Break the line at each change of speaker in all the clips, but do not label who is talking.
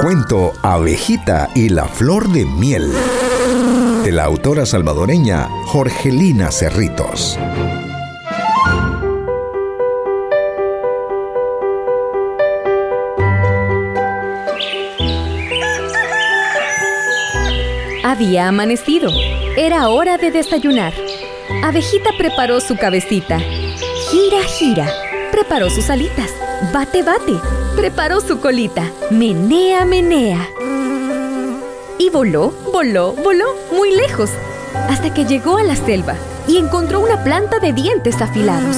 Cuento Abejita y la Flor de Miel de la autora salvadoreña Jorgelina Cerritos.
Había amanecido. Era hora de desayunar. Abejita preparó su cabecita. Gira, gira. Preparó sus alitas. Bate, bate. Preparó su colita. Menea, menea. Y voló, voló, voló muy lejos. Hasta que llegó a la selva y encontró una planta de dientes afilados.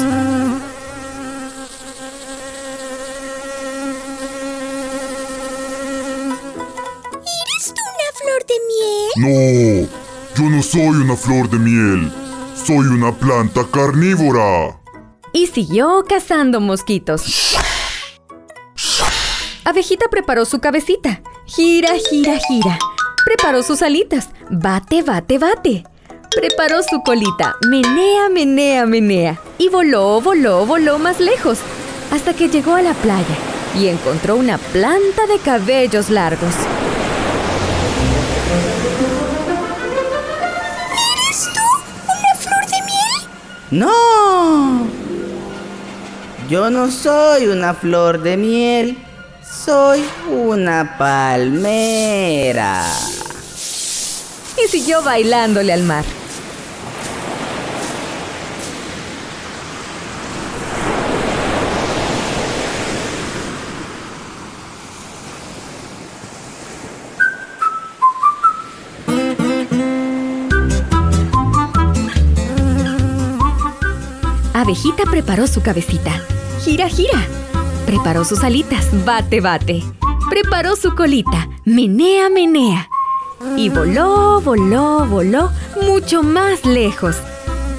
¿Eres tú una flor de miel?
No, yo no soy una flor de miel. Soy una planta carnívora.
Y siguió cazando mosquitos. Abejita preparó su cabecita. Gira, gira, gira. Preparó sus alitas. Bate, bate, bate. Preparó su colita. Menea, menea, menea. Y voló, voló, voló más lejos. Hasta que llegó a la playa y encontró una planta de cabellos largos.
¿Eres tú una flor de miel?
No. Yo no soy una flor de miel. Soy una palmera.
Y siguió bailándole al mar. Abejita preparó su cabecita. Gira, gira. Preparó sus alitas. Bate, bate. Preparó su colita. Menea, menea. Y voló, voló, voló mucho más lejos.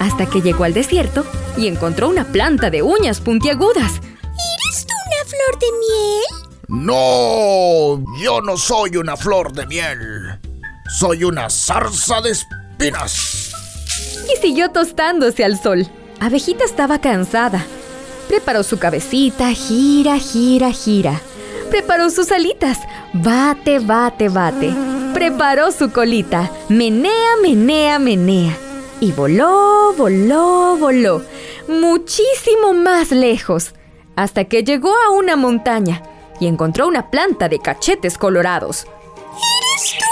Hasta que llegó al desierto y encontró una planta de uñas puntiagudas.
¿Eres tú una flor de miel?
No, yo no soy una flor de miel. Soy una zarza de espinas.
Y siguió tostándose al sol. Abejita estaba cansada. Preparó su cabecita, gira, gira, gira. Preparó sus alitas, bate, bate, bate. Preparó su colita, menea, menea, menea. Y voló, voló, voló, muchísimo más lejos, hasta que llegó a una montaña y encontró una planta de cachetes colorados.
¿Eres tú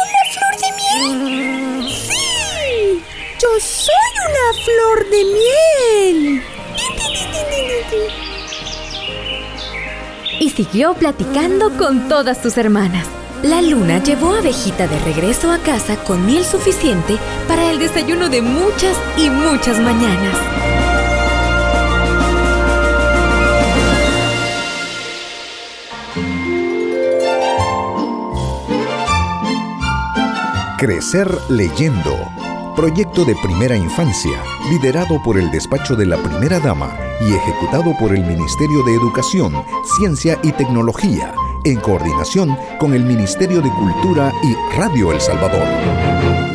una flor de miel? Sí, yo soy una flor de miel.
Siguió platicando con todas sus hermanas. La luna llevó a Abejita de regreso a casa con miel suficiente para el desayuno de muchas y muchas mañanas.
Crecer leyendo. Proyecto de primera infancia, liderado por el despacho de la primera dama y ejecutado por el Ministerio de Educación, Ciencia y Tecnología, en coordinación con el Ministerio de Cultura y Radio El Salvador.